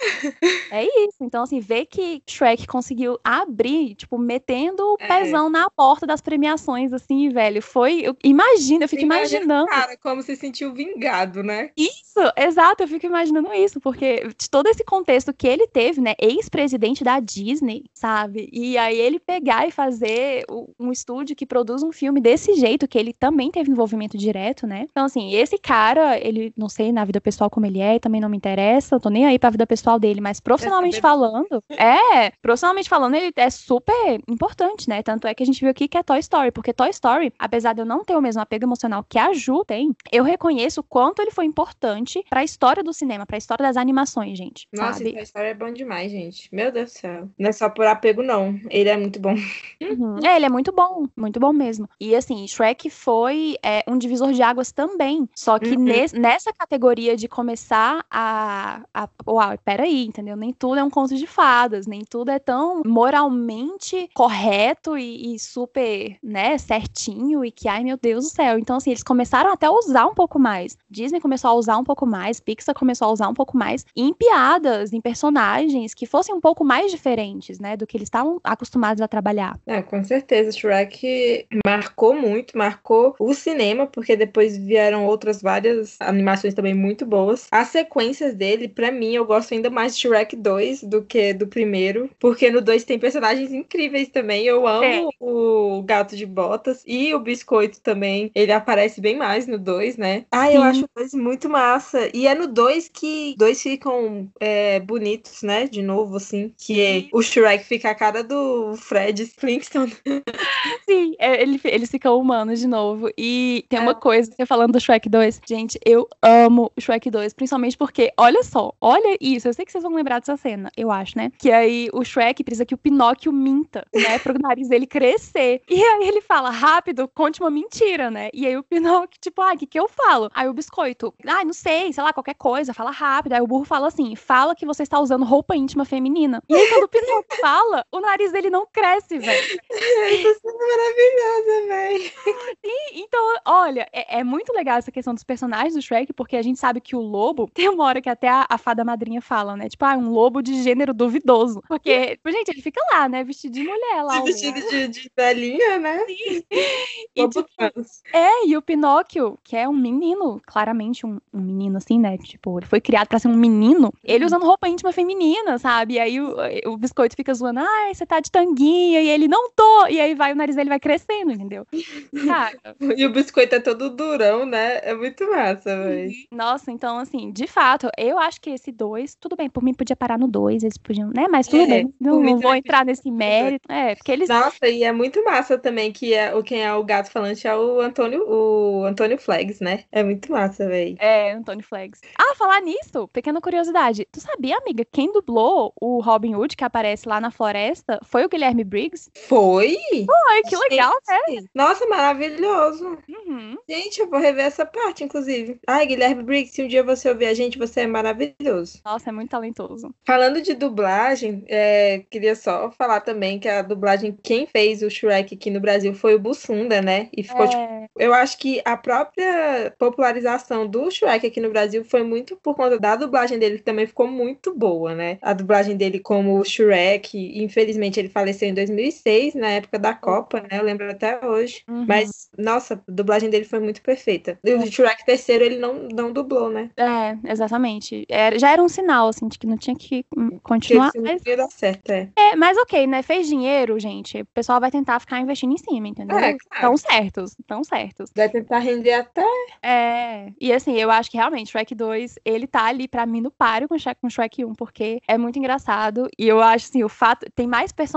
É isso. Então, assim, ver que Shrek conseguiu abrir, tipo, metendo o É. pezão na porta das premiações, assim, velho. Foi. Eu, imagina, eu fico Imagina, imaginando. Cara, como se sentiu vingado, né? Isso, exato, eu fico imaginando isso, porque de todo esse contexto que ele teve, né, ex-presidente da Disney, sabe? E aí ele pegar e fazer um estúdio que produz um filme desse jeito, que ele também teve envolvimento direto, né? Então, assim, esse cara, ele, não sei na vida pessoal como ele é, também não me interessa, eu tô nem aí pra vida pessoal dele, mas profissionalmente falando, é, profissionalmente falando, ele é super importante, né? Tanto é que a gente viu aqui que é Toy Story, porque Toy Story, apesar de eu não ter o mesmo apego emocional que a Ju tem, eu reconheço o quanto ele foi importante pra história do cinema, pra história das animações, gente. Nossa, sabe? essa história é bom demais, gente. Meu Deus do céu. Não é só por apego, não. Ele é muito bom. Uhum. É, ele é muito bom, muito bom mesmo. E assim, Shrek foi é, um divisor de águas também. Só que Uhum. nes- nessa categoria de começar a, a. Uau, peraí, entendeu? Nem tudo é um conto de fadas, nem tudo é tão moralmente correto e, e super, né, certinho. E que, ai meu Deus do céu. Então, assim, eles começaram até a usar um pouco mais. Disney começou a usar um pouco mais, Pixar começou a usar um pouco mais em piadas, em personagens que fossem um pouco mais diferentes, né, do que eles estavam acostumados a trabalhar. É, com certeza. Shrek marcou muito, marcou o cinema, porque depois vieram outras várias animações também muito boas. As sequências dele, pra mim, eu gosto ainda mais de Shrek 2 do que do primeiro, porque no 2 tem personagens incríveis também. Eu amo Tem. o Gato de Botas e o Biscoito também. Ele aparece bem mais no 2, né? Ah, eu Sim. acho o 2 muito massa. E é no 2 que dois ficam é, bonitos, né? De novo, assim. Que o Shrek fica a cara do Fred Flintstone. Sim, é, ele, eles ficam humanos de novo. E tem É. uma coisa, você falando do Shrek 2, gente, eu amo o Shrek 2, principalmente porque, olha só, olha isso, eu sei que vocês vão lembrar dessa cena, eu acho, né? Que aí o Shrek precisa que o Pinóquio minta, né? Pro nariz dele crescer. E aí ele fala, rápido, conte uma mentira, né? E aí o Pinóquio, tipo, ah, o que que eu falo? Aí o Biscoito, ah, não sei, sei lá, qualquer coisa, fala rápido. Aí o burro fala assim, fala que você está usando roupa íntima feminina. E aí quando o Pinóquio fala, o nariz dele não cresce, velho. Essa cena é maravilhosa, velho. Então, olha, é, é muito legal essa questão dos personagens do Shrek, porque a gente sabe que o lobo, tem uma hora que até a, a fada madrinha fala, né? Tipo, ah, um lobo de gênero duvidoso. Porque, gente, ele fica lá, né? Vestido de mulher lá. Vestido de, de velhinha, né? E, Lobo tipo, é, e o Pinóquio, que é um menino, claramente um, um menino assim, né? Tipo, ele foi criado pra ser um menino, ele usando roupa íntima feminina, sabe? E aí o, o biscoito fica zoando, ai, você tá de tanguinha, e ele, não tô! E aí vai, o nariz dele vai crescendo, entendeu? Cara, E o biscoito é todo durão, né? É muito massa, velho. Nossa, então, assim, de fato, eu acho que esse dois, tudo bem, por mim podia parar no dois, eles podiam, né? Mas tudo É, bem, não, não vou entrar nesse mérito. É, porque eles. Nossa, e é muito massa também que é, o, quem é o gato falante é o Antônio, o Antônio Flags, né? É muito massa, velho. É, Antônio Flags. Ah, falar nisso, pequena curiosidade. Tu sabia, amiga, quem dublou o Robin Hood que aparece lá na floresta foi o Guilherme Briggs? Foi? Ai, que legal, né? Nossa, maravilhoso. Uhum. Gente, eu vou rever essa parte, inclusive. Ai, Guilherme Briggs, se um dia você ouvir a gente, você é maravilhoso. Nossa, é muito talentoso. Falando de dublagem, é, queria só falar também que a dublagem, quem fez o Shrek aqui no Brasil foi o Bussunda, né? E ficou, tipo, É, eu acho que a própria popularização do Shrek aqui no Brasil foi muito por conta da dublagem dele, que também ficou muito boa, né? A dublagem dele como o Shrek, infelizmente ele faleceu em 2006, na época da Copa, né? Eu lembro até hoje. uhum. Mas, nossa, a dublagem dele foi muito perfeita. E o Shrek terceiro ele não, não dublou, né? É, exatamente. Era- já era um sinal, assim, de que não tinha que hum, continuar. senão Mas, ia dar certo, é. é, mas ok, né? Fez dinheiro, gente. O pessoal vai tentar ficar investindo em cima, entendeu? É, claro. Tão certos, tão certos. Vai tentar render até. É, e assim, eu acho que realmente Shrek 2, ele tá ali pra mim no páreo com Shrek, com Shrek 1, porque é muito engraçado. E eu acho assim, o fato. Tem mais personagens,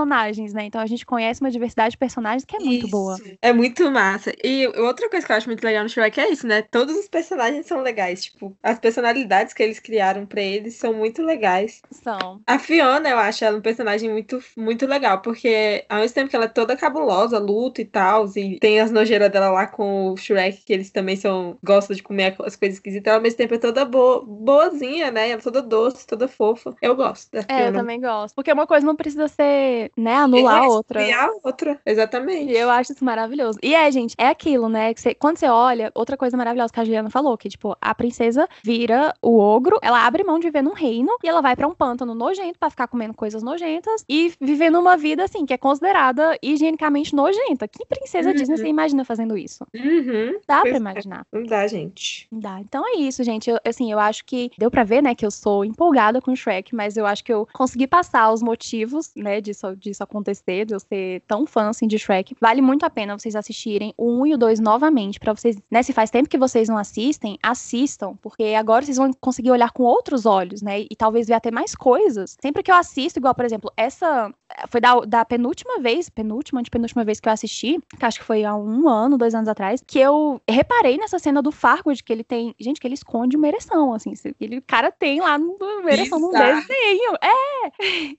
né? Então a gente conhece uma diversidade de personagens que é muito Isso. boa. É muito massa. E outra coisa que eu acho muito legal no Shrek é isso, né? Todos os personagens são legais. Tipo, as personalidades que eles criaram pra eles são muito legais. São. A Fiona, eu acho ela um personagem muito, muito legal, porque ao mesmo tempo que ela é toda cabulosa, luta e tal, e tem as nojeiras dela lá com o Shrek, que eles também são gostam de comer as coisas esquisitas, ela ao mesmo tempo é toda boa, boazinha, né? Ela é toda doce, toda fofa. Eu gosto da É, eu Fiona. também gosto. Porque uma coisa não precisa ser poder, né, anular a outra. Criar outra, exatamente. E eu acho isso maravilhoso. E é, gente, é aquilo, né? Que você- quando você olha, outra coisa maravilhosa que a Juliana falou, que, tipo, a princesa vira o ogro, ela abre mão de viver num reino e ela vai pra um pântano nojento pra ficar comendo coisas nojentas e vivendo uma vida, assim, que é considerada higienicamente nojenta. Que princesa Uhum. Disney você imagina fazendo isso? Uhum. Dá Pois pra é. imaginar. Não dá, gente. Dá. Então é isso, gente. Eu, assim, eu acho que deu pra ver, né, que eu sou empolgada com Shrek, mas eu acho que eu consegui passar os motivos, né, disso, disso acontecer, de eu ser tão fã, assim, de Shrek. Vale muito a pena vocês assistirem o 1 e o 2 novamente, pra vocês, né, se faz tempo que vocês não assistem, assistam, porque agora vocês vão conseguir olhar com outros olhos, né, e talvez ver até mais coisas. Sempre que eu assisto, igual, por exemplo, essa foi da, da penúltima vez, penúltima, antepenúltima vez que eu assisti, que acho que foi há um ano, dois anos atrás, que eu reparei nessa cena do Fargood que ele tem. Gente, que ele esconde uma ereção, assim. Ele, o cara tem lá no- uma ereção num desenho. É!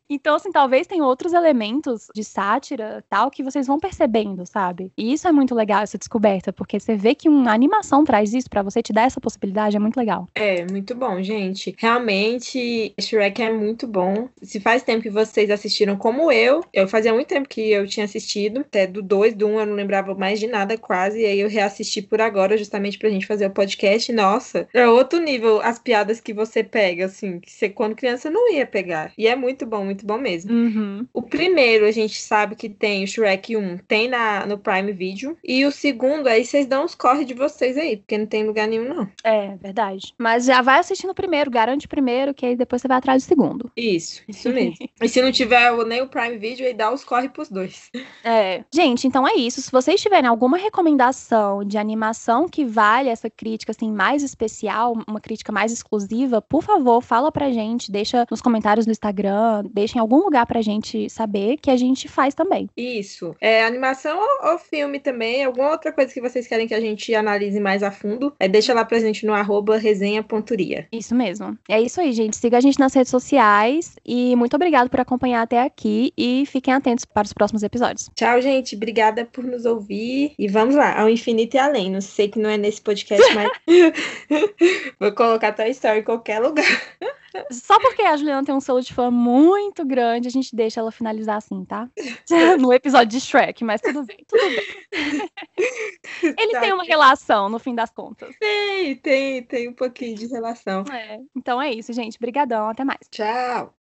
Então, assim, talvez tenha outros elementos de sátira tal que vocês vão percebendo, sabe? E isso é muito legal, essa descoberta, porque você vê que uma animação traz isso pra você te dar essa possibilidade, é muito legal. É, muito bom, gente. Realmente, Shrek é muito bom. Se faz tempo que vocês assistiram como eu, eu fazia muito tempo que eu tinha assistido, até do 2, do 1 um, eu não lembrava mais de nada quase, e aí eu reassisti por agora, justamente pra gente fazer o podcast. Nossa, é outro nível as piadas que você pega, assim, que você quando criança não ia pegar. E é muito bom, muito bom mesmo. Uhum. O primeiro a gente sabe que tem o Shrek 1, tem na, no Prime Video. E o segundo, aí vocês dão os corre de vocês aí, porque não tem lugar nenhum, não. É, verdade. Mas já vai assistindo o primeiro, garante o primeiro, que aí depois você vai atrás do segundo. Isso, isso mesmo. e se não tiver nem o Prime Video, aí dá os corre pros dois. É. Gente, então é isso. Se vocês tiverem alguma recomendação de animação que vale essa crítica assim mais especial, uma crítica mais exclusiva, por favor, fala pra gente, deixa nos comentários do Instagram, deixa em algum lugar pra gente saber que a gente faz também. Isso. É animação ou, ou filme também, alguma outra coisa que vocês querem que a gente analise mais a fundo, é, deixa lá pra gente no arroba. Isso mesmo. É isso aí, gente. Siga a gente nas redes sociais e muito obrigado por acompanhar até aqui e fiquem atentos para os próximos episódios. Tchau, gente. Obrigada por nos ouvir. E vamos lá, ao infinito e além. Não sei que não é nesse podcast, mas vou colocar Toy Story em qualquer lugar. Só porque a Juliana tem um selo de fã muito grande, a gente deixa ela finalizar assim, tá? No episódio de Shrek, mas tudo bem, tudo bem. Ele Tá, tem uma relação, no fim das contas. Tem, tem, tem um pouquinho de relação. É. Então é isso, gente. Brigadão, até mais. Tchau.